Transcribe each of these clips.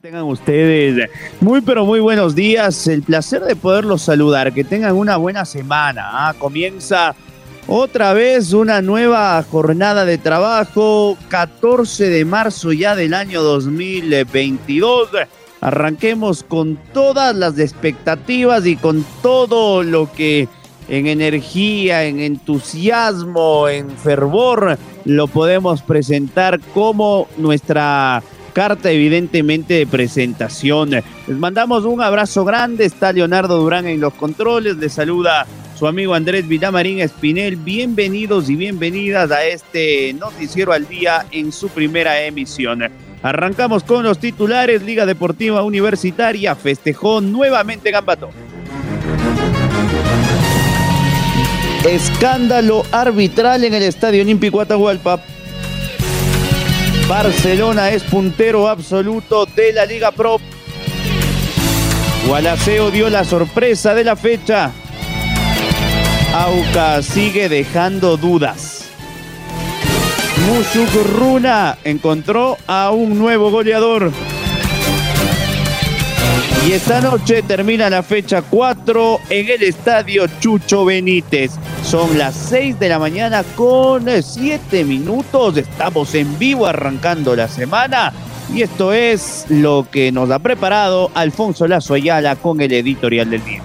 Tengan ustedes muy pero muy buenos días. El placer de poderlos saludar. Que tengan una buena semana. ¿ah? Comienza otra vez una nueva jornada de trabajo. 14 de marzo ya del año 2022. Arranquemos con todas las expectativas y con todo lo que en energía, en entusiasmo, en fervor, lo podemos presentar como nuestra carta evidentemente de presentación. Les mandamos un abrazo grande, está Leonardo Durán en los controles, le saluda su amigo Andrés Villamarín Espinel. Bienvenidos y bienvenidas a este noticiero al día en su primera emisión. Arrancamos con los titulares. Liga Deportiva Universitaria festejó nuevamente Gambato. Escándalo arbitral en el Estadio Olímpico Atahualpa. Barcelona es puntero absoluto de la Liga Pro. Gualaceo dio la sorpresa de la fecha. Auca sigue dejando dudas. Mushuk Runa encontró a un nuevo goleador. Y esta noche termina la fecha 4 en el estadio Chucho Benítez. Son las 6 de la mañana con 7 minutos. Estamos en vivo arrancando la semana. Y esto es lo que nos ha preparado Alfonso Lazo Ayala con el editorial del día.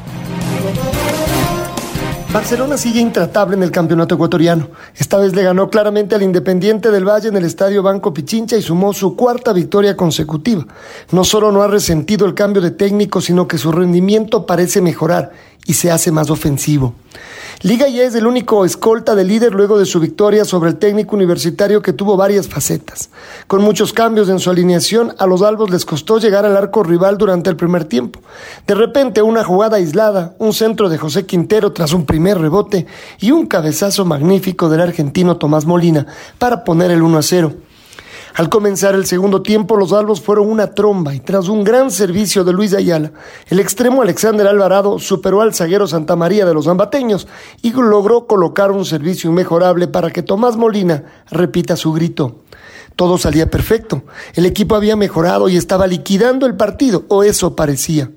Barcelona sigue intratable en el campeonato ecuatoriano. Esta vez le ganó claramente al Independiente del Valle en el estadio Banco Pichincha y sumó su cuarta victoria consecutiva. No solo no ha resentido el cambio de técnico, sino que su rendimiento parece mejorar y se hace más ofensivo. Liga ya es el único escolta de líder luego de su victoria sobre el técnico universitario que tuvo varias facetas. Con muchos cambios en su alineación, a los albos les costó llegar al arco rival durante el primer tiempo. De repente, una jugada aislada, un centro de José Quintero tras un primer rebote y un cabezazo magnífico del argentino Tomás Molina para poner el 1 a 0. Al comenzar el segundo tiempo, los albos fueron una tromba y tras un gran servicio de Luis Ayala, el extremo Alexander Alvarado superó al zaguero Santa María de los Ambateños y logró colocar un servicio inmejorable para que Tomás Molina repita su grito. Todo salía perfecto. El equipo había mejorado y estaba liquidando el partido, o eso parecía.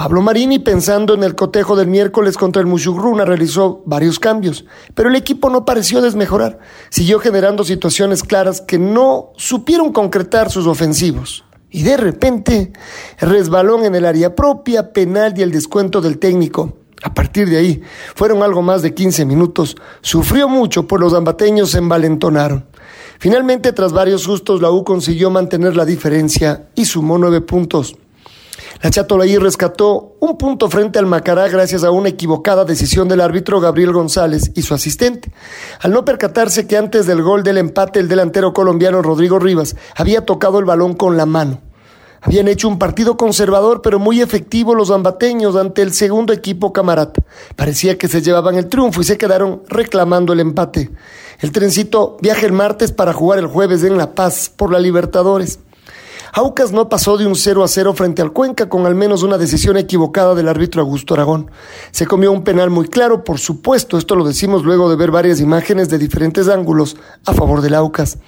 Pablo Marini, pensando en el cotejo del miércoles contra el Mushugruna, realizó varios cambios, pero el equipo no pareció desmejorar. Siguió generando situaciones claras que no supieron concretar sus ofensivos. Y de repente, resbalón en el área propia, penal y el descuento del técnico. A partir de ahí, fueron algo más de 15 minutos. Sufrió mucho, pues los ambateños se envalentonaron. Finalmente, tras varios sustos, la U consiguió mantener la diferencia y sumó nueve puntos. La Chatolaí rescató un punto frente al Macará gracias a una equivocada decisión del árbitro Gabriel González y su asistente. Al no percatarse que antes del gol del empate el delantero colombiano Rodrigo Rivas había tocado el balón con la mano. Habían hecho un partido conservador pero muy efectivo los ambateños ante el segundo equipo camarata. Parecía que se llevaban el triunfo y se quedaron reclamando el empate. El trencito viaja el martes para jugar el jueves en La Paz por la Libertadores. Aucas no pasó de un 0 a 0 frente al Cuenca con al menos una decisión equivocada del árbitro Augusto Aragón. Se comió un penal muy claro, por supuesto, esto lo decimos luego de ver varias imágenes de diferentes ángulos a favor del Aucas.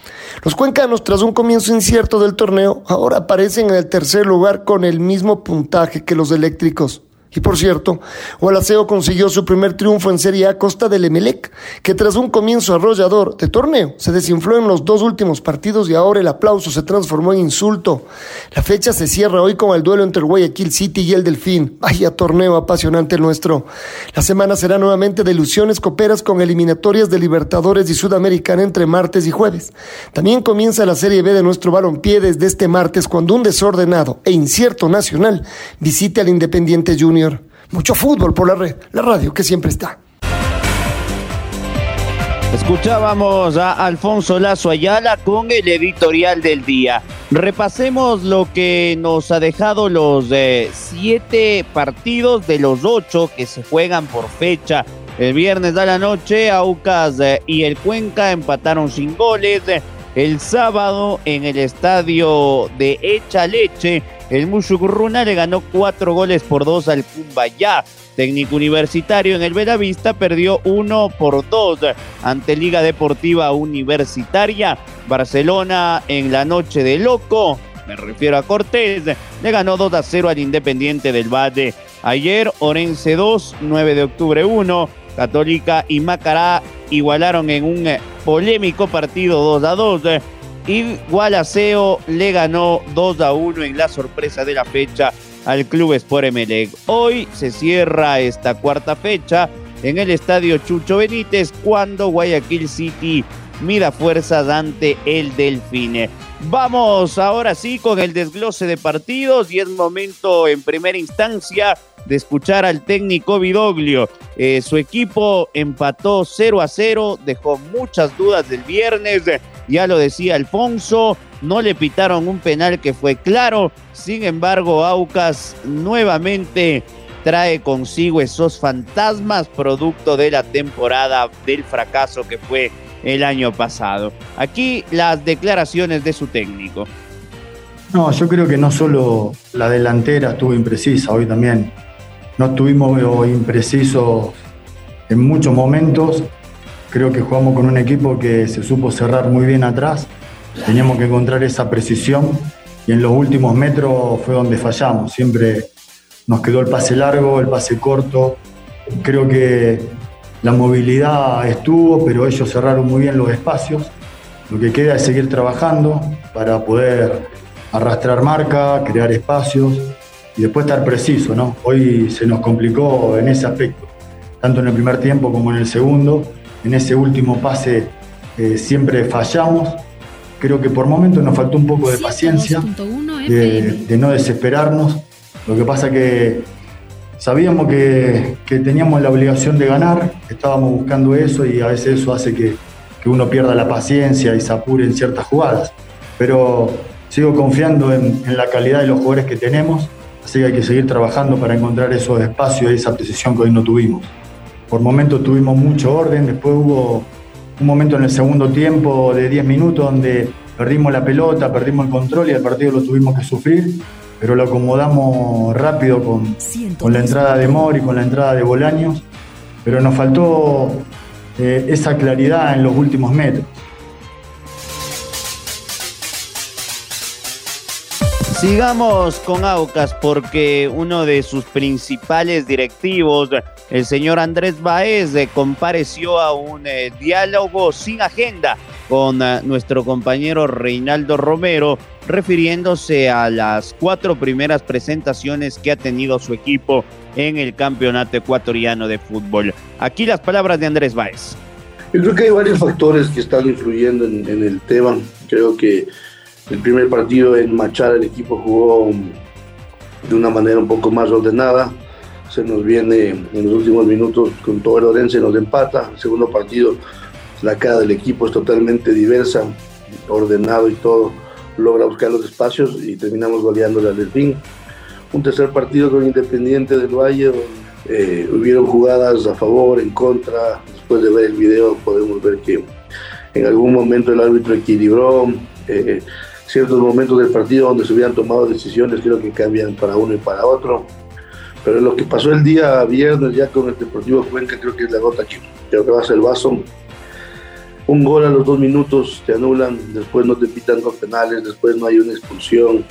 Los cuencanos, tras un comienzo incierto del torneo, ahora aparecen en el tercer lugar con el mismo puntaje que los eléctricos. Y por cierto, Gualaceo consiguió su primer triunfo en Serie A costa del Emelec, que tras un comienzo arrollador de torneo se desinfló en los dos últimos partidos y ahora el aplauso se transformó en insulto. La fecha se cierra hoy con el duelo entre Guayaquil City y el Delfín. Vaya torneo apasionante el nuestro. La semana será nuevamente de ilusiones coperas con eliminatorias de Libertadores y Sudamericana entre martes y jueves. También comienza la Serie B de nuestro balompié desde este martes cuando un desordenado e incierto nacional visite al Independiente Junior Mucho fútbol por la red, la radio que siempre está. Escuchábamos a Alfonso Lazo Ayala con el editorial del día. Repasemos lo que nos ha dejado los eh, siete partidos de los ocho que se juegan por fecha. El viernes de la noche, Aucas eh, y el Cuenca empataron sin goles. El sábado en el estadio de Echa Leche, el Mushugurruna le ganó cuatro goles por dos al Cumbayá. Técnico universitario en el Belavista perdió uno por dos ante Liga Deportiva Universitaria. Barcelona en la noche de loco, me refiero a Cortés, le ganó 2 a 0 al Independiente del Valle. Ayer Orense 2, 9 de octubre 1, Católica y Macará igualaron en un polémico partido 2 a 2. Y Gualaceo le ganó 2 a 1 en la sorpresa de la fecha al Club Sport Emelec. Hoy se cierra esta cuarta fecha en el estadio Chucho Benítez cuando Guayaquil City mida fuerzas ante el Delfine. Vamos ahora sí con el desglose de partidos y es momento en primera instancia de escuchar al técnico Vidoglio. Eh, su equipo empató 0 a 0, dejó muchas dudas del viernes, ya lo decía Alfonso, no le pitaron un penal que fue claro, sin embargo Aucas nuevamente trae consigo esos fantasmas producto de la temporada del fracaso que fue el año pasado. Aquí las declaraciones de su técnico. No, yo creo que no solo la delantera estuvo imprecisa, hoy también no estuvimos imprecisos en muchos momentos. Creo que jugamos con un equipo que se supo cerrar muy bien atrás. Teníamos que encontrar esa precisión y en los últimos metros fue donde fallamos. Siempre nos quedó el pase largo, el pase corto. Creo que la movilidad estuvo, pero ellos cerraron muy bien los espacios. Lo que queda es seguir trabajando para poder arrastrar marca, crear espacios y después estar preciso. Hoy se nos complicó en ese aspecto, tanto en el primer tiempo como en el segundo. En ese último pase eh, siempre fallamos. Creo que por momentos nos faltó un poco de paciencia, de, no desesperarnos. Lo que pasa que sabíamos que, que, teníamos la obligación de ganar, estábamos buscando eso y a veces eso hace que, que uno pierda la paciencia y se apure en ciertas jugadas. Pero sigo confiando en, en la calidad de los jugadores que tenemos Así que hay que seguir trabajando para encontrar esos espacios y esa precisión que hoy no tuvimos. Por momentos tuvimos mucho orden, después hubo un momento en el segundo tiempo de 10 minutos donde perdimos la pelota, perdimos el control y el partido lo tuvimos que sufrir, pero lo acomodamos rápido con, con la entrada de Mori, con la entrada de Bolaños, pero nos faltó eh, esa claridad en los últimos metros. Sigamos con Aucas porque uno de sus principales directivos, el señor Andrés Baez, eh, compareció a un eh, diálogo sin agenda con eh, nuestro compañero Reinaldo Romero, refiriéndose a las cuatro primeras presentaciones que ha tenido su equipo en el campeonato ecuatoriano de fútbol. Aquí las palabras de Andrés Baez. Yo creo que hay varios factores que están influyendo en, en el tema. Creo que el primer partido en Machar el equipo jugó de una manera un poco más ordenada. Se nos viene en los últimos minutos con todo el Orense, nos empata. El segundo partido, la cara del equipo es totalmente diversa, ordenado y todo. Logra buscar los espacios y terminamos goleando al Delfín. Un tercer partido con Independiente del Valle, eh, hubieron jugadas a favor, en contra. Después de ver el video podemos ver que en algún momento el árbitro equilibró. Eh, ciertos momentos del partido donde se hubieran tomado decisiones, creo que cambian para uno y para otro. Pero lo que pasó el día viernes ya con el Deportivo Cuenca, creo que es la gota que creo que va a ser el vaso. Un gol a los dos minutos te anulan, después no te pitan dos penales, después no hay una expulsión.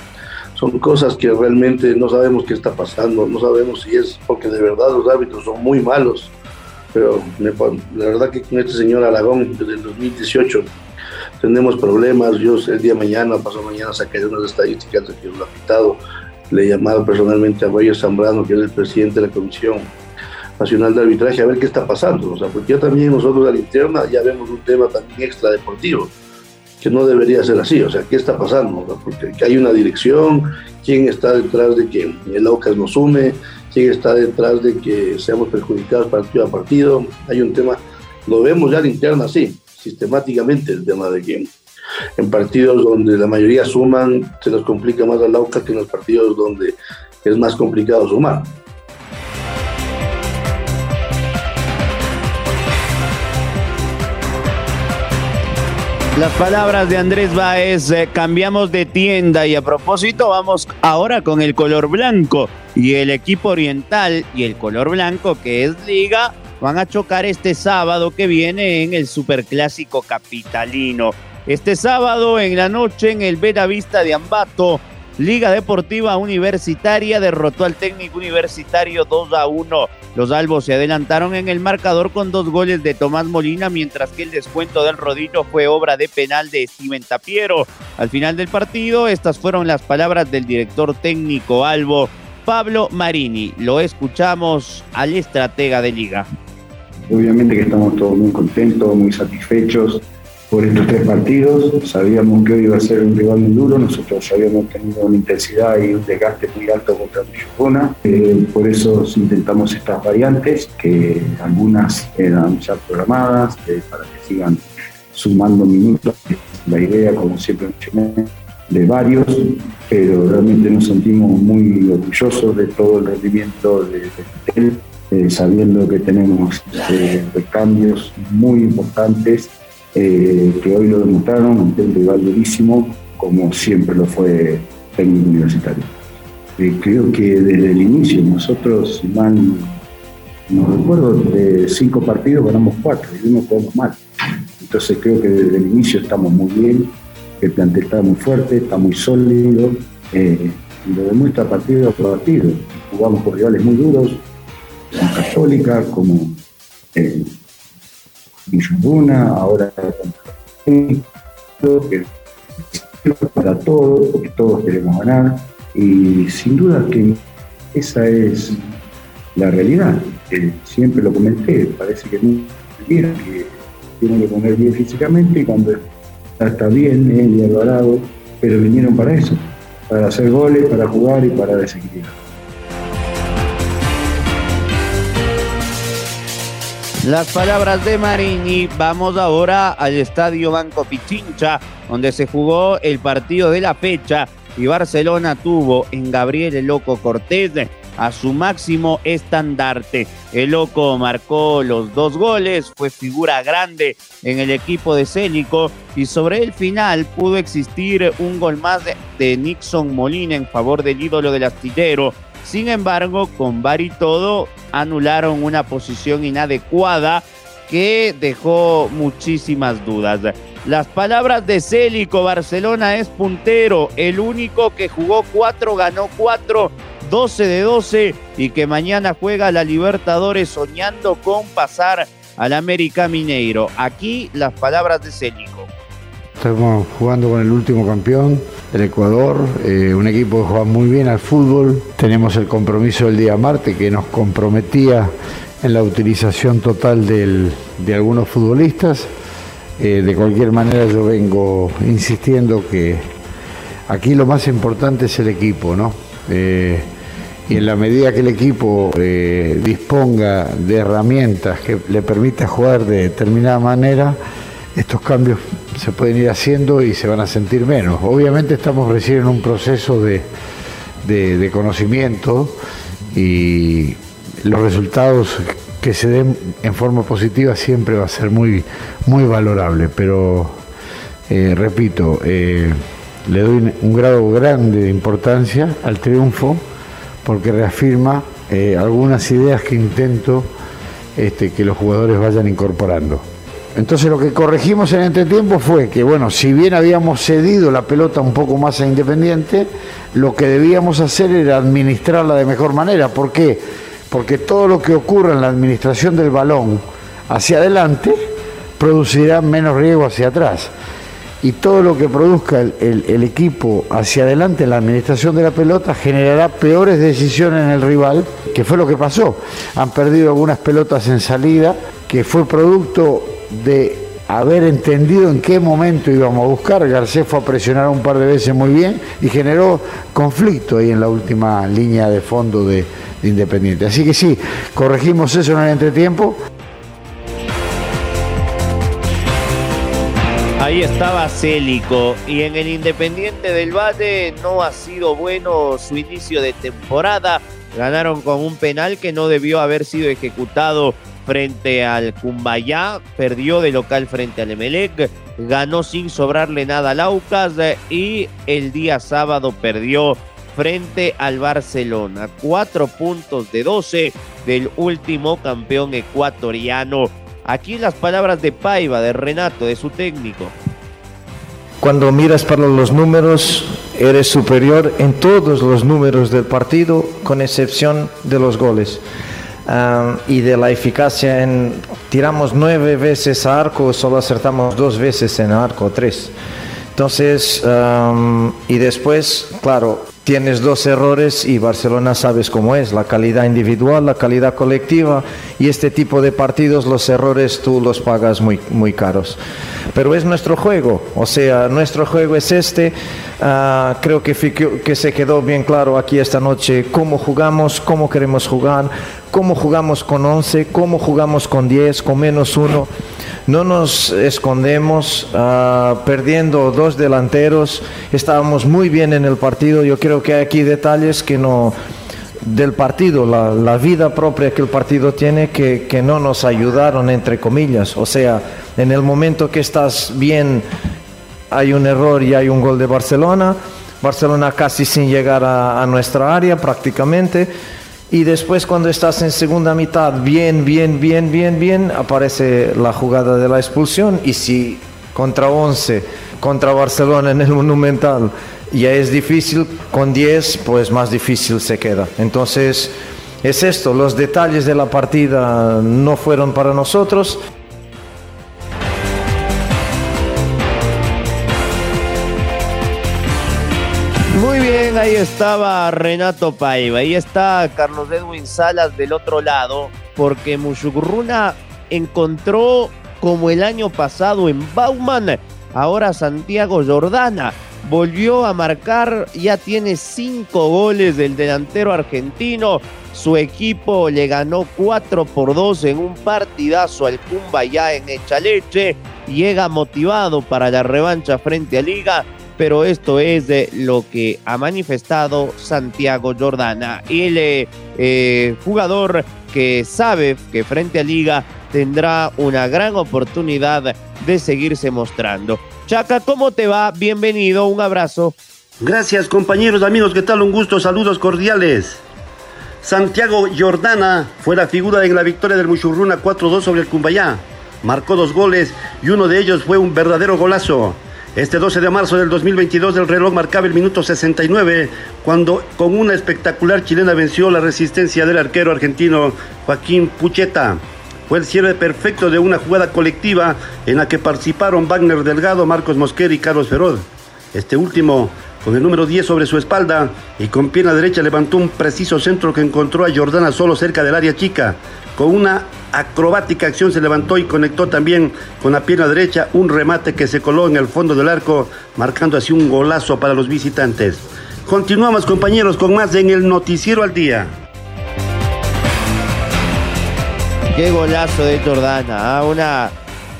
Son cosas que realmente no sabemos qué está pasando, no sabemos si es porque de verdad los árbitros son muy malos. Pero la verdad que con este señor Aragón desde el 2018 tenemos problemas. Yo el día de mañana, pasado mañana, sacaré unas estadísticas de que lo ha quitado. Le he llamado personalmente a Guayo Zambrano, que es el presidente de la Comisión Nacional de Arbitraje, a ver qué está pasando. O sea, porque ya también nosotros a la interna ya vemos un tema también extra deportivo. que no debería ser así. O sea, ¿qué está pasando? Porque hay una dirección, quién está detrás de que el AUCAS nos sume, quién está detrás de que seamos perjudicados partido a partido. Hay un tema, lo vemos ya en interna así, sistemáticamente, el tema de que en partidos donde la mayoría suman, se nos complica más al AUCAS que en los partidos donde es más complicado sumar. Las palabras de Andrés Báez, eh, cambiamos de tienda y a propósito vamos ahora con el color blanco y el equipo oriental y el color blanco que es liga van a chocar este sábado que viene en el superclásico capitalino. Este sábado en la noche en el Vista de Ambato, Liga Deportiva Universitaria derrotó al técnico universitario 2 a 1. Los albos se adelantaron en el marcador con dos goles de Tomás Molina, mientras que el descuento del rodillo fue obra de penal de Steven Tapiero. Al final del partido, estas fueron las palabras del director técnico albo, Pablo Marini. Lo escuchamos al estratega de liga. Obviamente que estamos todos muy contentos, muy satisfechos por estos tres partidos. Sabíamos que hoy iba a ser un rival muy duro, nosotros habíamos tenido una intensidad y un desgaste muy alto contra Tijuana, eh, por eso intentamos estas variantes, que algunas eran ya programadas eh, para que sigan sumando minutos. La idea, como siempre de varios, pero realmente nos sentimos muy orgullosos de todo el rendimiento de, de eh, sabiendo que tenemos cambios muy importantes eh, que hoy lo demostraron, un rival durísimo, como siempre lo fue técnico universitario. Eh, creo que desde el inicio, nosotros, mal no recuerdo, de cinco partidos ganamos cuatro y uno jugamos mal. Entonces creo que desde el inicio estamos muy bien, el plantel está muy fuerte, está muy sólido, eh, y lo demuestra partido a partido. Jugamos por rivales muy duros, como Católica, como Villunduna, ahora que para todos, porque todos queremos ganar, y sin duda que esa es la realidad. siempre lo comenté, parece que no que tienen que poner bien físicamente y cuando está bien, él y Alvarado, pero vinieron para eso, para hacer goles, para jugar y para desequilibrar. Las palabras de Marini. Vamos ahora al estadio Banco Pichincha, donde se jugó el partido de la fecha y Barcelona tuvo en Gabriel el Loco Cortés a su máximo estandarte. El Loco marcó los dos goles, fue figura grande en el equipo de Célico y sobre el final pudo existir un gol más de, Nixon Molina en favor del ídolo del astillero sin embargo, con VAR y todo, anularon una posición inadecuada que dejó muchísimas dudas. Las palabras de Célico, Barcelona es puntero, el único que jugó cuatro, ganó cuatro, 12 de 12 y que mañana juega la Libertadores soñando con pasar al América Mineiro. Aquí las palabras de Célico. Estamos jugando con el último campeón, el Ecuador, eh, un equipo que juega muy bien al fútbol. Tenemos el compromiso del día martes que nos comprometía en la utilización total de algunos futbolistas. Eh, de cualquier manera yo vengo insistiendo que aquí lo más importante es el equipo, ¿no? Eh, y en la medida que el equipo disponga de herramientas que le permita jugar de determinada manera, estos cambios se pueden ir haciendo y se van a sentir menos. Obviamente estamos recién en un proceso de, conocimiento y los resultados que se den en forma positiva siempre va a ser muy, muy valorable, pero eh, repito, eh, le doy un grado grande de importancia al triunfo porque reafirma eh, algunas ideas que intento este, que los jugadores vayan incorporando. Entonces lo que corregimos en este tiempo fue que, bueno, si bien habíamos cedido la pelota un poco más a Independiente, lo que debíamos hacer era administrarla de mejor manera. ¿Por qué? Porque todo lo que ocurra en la administración del balón hacia adelante producirá menos riesgo hacia atrás. Y todo lo que produzca el, el equipo hacia adelante en la administración de la pelota generará peores decisiones en el rival, que fue lo que pasó. Han perdido algunas pelotas en salida, que fue producto de haber entendido en qué momento íbamos a buscar. Garcés fue a presionar un par de veces muy bien y generó conflicto ahí en la última línea de fondo de, de Independiente. Así que sí, corregimos eso en el entretiempo. Ahí estaba Célico y en el Independiente del Valle no ha sido bueno su inicio de temporada. Ganaron con un penal que no debió haber sido ejecutado frente al Cumbayá, perdió de local frente al Emelec, ganó sin sobrarle nada al Aucas y el día sábado perdió frente al Barcelona. Cuatro puntos de 12 del último campeón ecuatoriano. Aquí las palabras de Paiva, de Renato, de su técnico. Cuando miras para los números, eres superior en todos los números del partido, con excepción de los goles. Um, y de la eficacia en tiramos nueve veces a arco, solo acertamos dos veces en arco, tres. Entonces, um, y después, claro, tienes dos errores y Barcelona sabes cómo es, la calidad individual, la calidad colectiva y este tipo de partidos los errores tú los pagas muy, muy caros. Pero es nuestro juego, o sea, nuestro juego es este, uh, creo que, que se quedó bien claro aquí esta noche cómo jugamos, cómo queremos jugar, cómo jugamos con 11, cómo jugamos con 10, con menos 1 no nos escondemos, uh, perdiendo dos delanteros, estábamos muy bien en el partido, yo creo que hay aquí detalles que no del partido, la, la vida propia que el partido tiene que, que, no nos ayudaron, entre comillas, o sea, en el momento que estás bien hay un error y hay un gol de Barcelona, Barcelona casi sin llegar a, nuestra área prácticamente, y después cuando estás en segunda mitad bien, bien, bien, bien, bien, aparece la jugada de la expulsión y si contra 11, contra Barcelona en el Monumental ya es difícil, con 10 pues más difícil se queda. Entonces es esto, los detalles de la partida no fueron para nosotros. Ahí estaba Renato Paiva, ahí está Carlos Edwin Salas del otro lado, porque Mushugurruna encontró como el año pasado en Bauman, ahora Santiago Jordana volvió a marcar, ya tiene cinco goles del delantero argentino. Su equipo le ganó 4 por 2 en un partidazo al Cumbaya en Echaleche. Llega motivado para la revancha frente a Liga pero esto es lo que ha manifestado Santiago Jordana, el eh, eh, jugador que sabe que frente a Liga tendrá una gran oportunidad de seguirse mostrando. Chaca, ¿cómo te va? Bienvenido, un abrazo. Gracias compañeros, amigos, ¿qué tal? Un gusto, saludos cordiales. Santiago Jordana fue la figura en la victoria del Muchurruna 4-2 sobre el Cumbayá. Marcó dos goles y uno de ellos fue un verdadero golazo. Este 12 de marzo del 2022 el reloj marcaba el minuto 69 cuando con una espectacular chilena venció la resistencia del arquero argentino Joaquín Pucheta. Fue el cierre perfecto de una jugada colectiva en la que participaron Wagner Delgado, Marcos Mosquera y Carlos Ferod. Este último, con el número 10 sobre su espalda y con pierna derecha, levantó un preciso centro que encontró a Jordana solo cerca del área chica. Con una acrobática acción se levantó y conectó también con la pierna derecha un remate que se coló en el fondo del arco, marcando así un golazo para los visitantes. Continuamos compañeros con más en el Noticiero al Día. Qué golazo de Jordana, ¿ah? una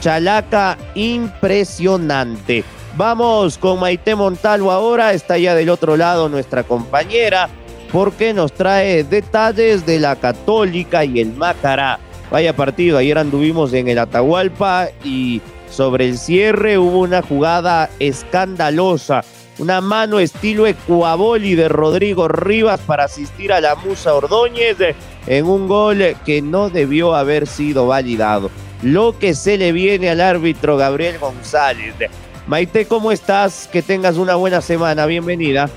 chalaca impresionante. Vamos con Maite Montalvo ahora, está ya del otro lado nuestra compañera, porque nos trae detalles de la Católica y el Mácara. Vaya partido, ayer anduvimos en el Atahualpa y sobre el cierre hubo una jugada escandalosa, una mano estilo Ecuaboli de Rodrigo Rivas para asistir a la Musa Ordóñez en un gol que no debió haber sido validado. Lo que se le viene al árbitro Gabriel González. Maite, ¿cómo estás? Que tengas una buena semana. Bienvenida.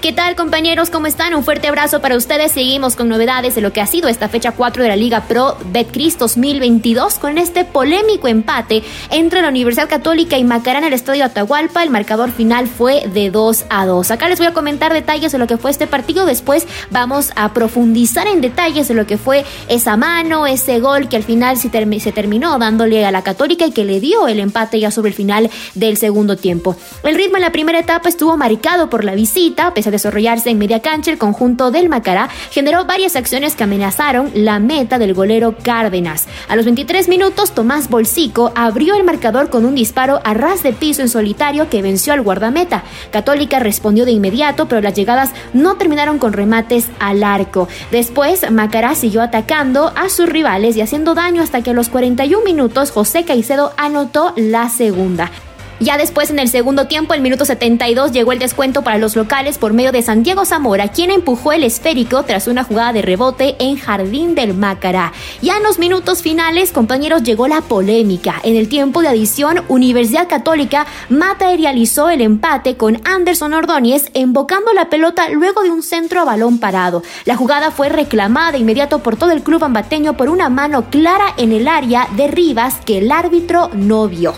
¿Qué tal compañeros? ¿Cómo están? Un fuerte abrazo para ustedes. Seguimos con novedades de lo que ha sido esta fecha 4 de la Liga Pro Betcris 2022 con este polémico empate entre la Universidad Católica y Macará en el Estadio Atahualpa. El marcador final fue de 2 a 2. Acá les voy a comentar detalles de lo que fue este partido. Después vamos a profundizar en detalles de lo que fue esa mano, ese gol que al final se, se terminó dándole a la Católica y que le dio el empate ya sobre el final del segundo tiempo. El ritmo en la primera etapa estuvo marcado por la visita, desarrollarse en media cancha, el conjunto del Macará generó varias acciones que amenazaron la meta del golero Cárdenas. A los 23 minutos, Tomás Bolsico abrió el marcador con un disparo a ras de piso en solitario que venció al guardameta. Católica respondió de inmediato, pero las llegadas no terminaron con remates al arco. Después, Macará siguió atacando a sus rivales y haciendo daño hasta que a los 41 minutos José Caicedo anotó la segunda. Ya después, en el segundo tiempo, el minuto 72, llegó el descuento para los locales por medio de Santiago Zamora, quien empujó el esférico tras una jugada de rebote en Jardín del Mácara. Ya en los minutos finales, compañeros, llegó la polémica. En el tiempo de adición, Universidad Católica materializó el empate con Anderson Ordóñez, embocando la pelota luego de un centro a balón parado. La jugada fue reclamada de inmediato por todo el club ambateño por una mano clara en el área de Rivas que el árbitro no vio.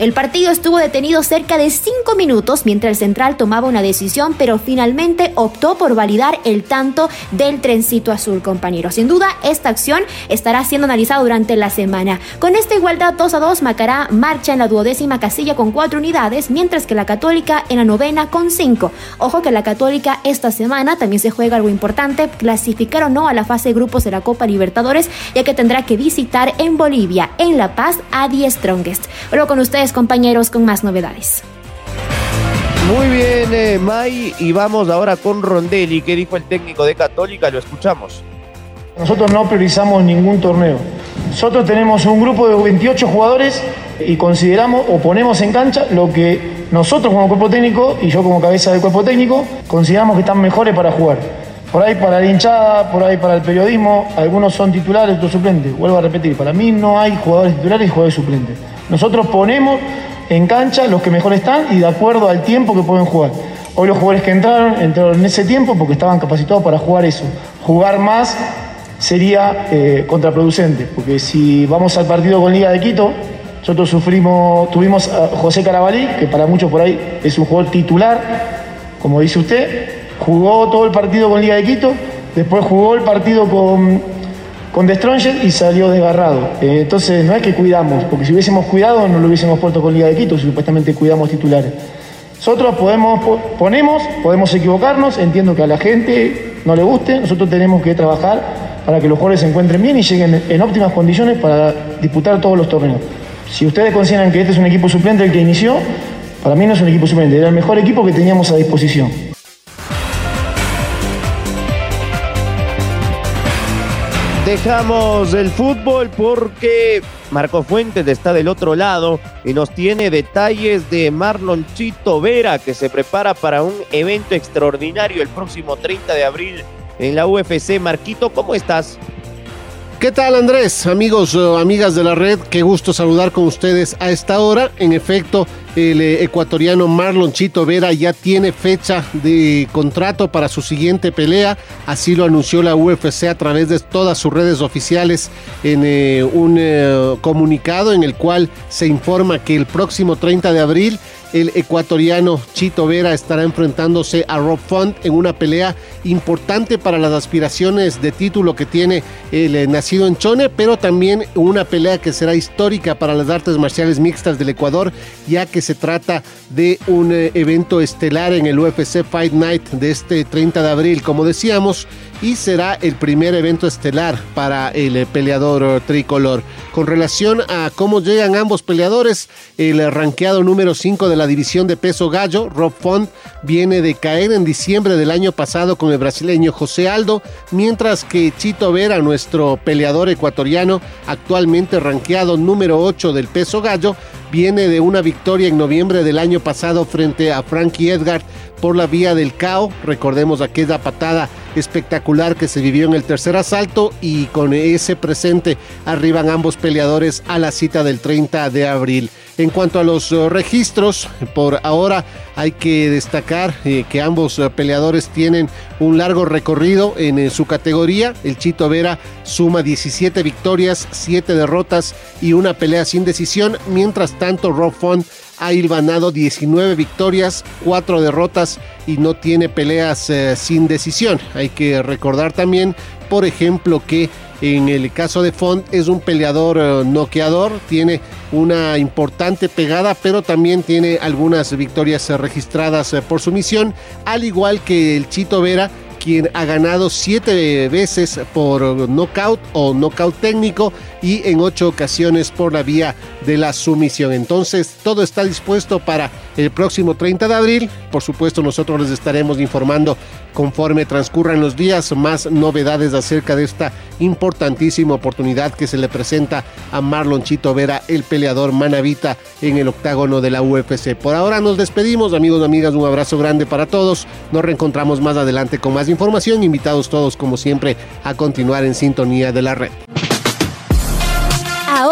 El partido estuvo detenido cerca de cinco minutos mientras el central tomaba una decisión, pero finalmente optó por validar el tanto del trencito azul, compañero. Sin duda, esta acción estará siendo analizada durante la semana. Con esta igualdad 2 a 2, Macará marcha en la duodécima casilla con cuatro unidades, mientras que la Católica en la novena con cinco. Ojo que la Católica esta semana también se juega algo importante, clasificar o no a la fase de grupos de la Copa Libertadores, ya que tendrá que visitar en Bolivia, en La Paz, a The Strongest. Luego con ustedes compañeros con más novedades. Muy bien, eh, May, y vamos ahora con Rondelli. ¿Qué dijo el técnico de Católica? Lo escuchamos. Nosotros no priorizamos ningún torneo. Nosotros tenemos un grupo de 28 jugadores y consideramos o ponemos en cancha lo que nosotros como cuerpo técnico y yo como cabeza del cuerpo técnico consideramos que están mejores para jugar. Por ahí para la hinchada, por ahí para el periodismo, algunos son titulares, otros suplentes. Vuelvo a repetir, para mí no hay jugadores titulares y jugadores suplentes. Nosotros ponemos en cancha los que mejor están y de acuerdo al tiempo que pueden jugar. Hoy los jugadores que entraron, entraron en ese tiempo porque estaban capacitados para jugar eso. Jugar más sería eh, contraproducente, porque si vamos al partido con Liga de Quito, nosotros sufrimos, tuvimos a José Carabalí, que para muchos por ahí es un jugador titular, como dice usted, jugó todo el partido con Liga de Quito, después jugó el partido con con The Stronger y salió desgarrado. Eh, entonces no es que cuidamos, porque si hubiésemos cuidado no lo hubiésemos puesto con Liga de Quito, supuestamente cuidamos titulares. Nosotros podemos, ponemos, podemos equivocarnos, entiendo que a la gente no le guste, nosotros tenemos que trabajar para que los jugadores se encuentren bien y lleguen en óptimas condiciones para disputar todos los torneos. Si ustedes consideran que este es un equipo suplente el que inició, para mí no es un equipo suplente, era el mejor equipo que teníamos a disposición. Dejamos el fútbol porque Marco Fuentes está del otro lado y nos tiene detalles de Marlon Chito Vera que se prepara para un evento extraordinario el próximo 30 de abril en la UFC. Marquito, ¿cómo estás? ¿Qué tal Andrés? Amigos o amigas de la red, qué gusto saludar con ustedes a esta hora. En efecto, el eh, ecuatoriano Marlon Chito Vera ya tiene fecha de contrato para su siguiente pelea. Así lo anunció la UFC a través de todas sus redes oficiales en eh, un eh, comunicado en el cual se informa que el próximo 30 de abril el ecuatoriano Chito Vera estará enfrentándose a Rob Font en una pelea importante para las aspiraciones de título que tiene el eh, nacido en Chone, pero también una pelea que será histórica para las artes marciales mixtas del Ecuador, ya que se trata de un eh, evento estelar en el UFC Fight Night de este 30 de abril, como decíamos, y será el primer evento estelar para el eh, peleador tricolor. Con relación a cómo llegan ambos peleadores, el ranqueado número 5 de la división de peso gallo, Rob Font, viene de caer en diciembre del año pasado con el brasileño José Aldo, mientras que Chito Vera, nuestro peleador ecuatoriano, actualmente ranqueado número 8 del peso gallo, viene de una victoria en noviembre del año pasado frente a Frankie Edgar por la vía del KO. Recordemos aquella patada espectacular que se vivió en el tercer asalto y con ese presente arriban ambos peleadores a la cita del 30 de abril. En cuanto a los uh, registros, por ahora hay que destacar eh, que ambos uh, peleadores tienen un largo recorrido en, en, su categoría. El Chito Vera suma 17 victorias, 7 derrotas y una pelea sin decisión. Mientras tanto, Rob Font ha hilvanado 19 victorias, 4 derrotas y no tiene peleas eh, sin decisión. Hay que recordar también, por ejemplo, que en el caso de Font es un peleador uh, noqueador, tiene una importante pegada, pero también tiene algunas victorias uh, registradas por sumisión, al igual que el Chito Vera, quien ha ganado siete veces por knockout o knockout técnico y en ocho ocasiones por la vía de la sumisión. Entonces, todo está dispuesto para el próximo 30 de abril. Por supuesto, nosotros les estaremos informando conforme transcurran los días más novedades acerca de esta importantísima oportunidad que se le presenta a Marlon Chito Vera, el peleador manavita en el octágono de la UFC. Por ahora nos despedimos, amigos y amigas, un abrazo grande para todos. Nos reencontramos más adelante con más información. Invitados todos, como siempre, a continuar en sintonía de la red.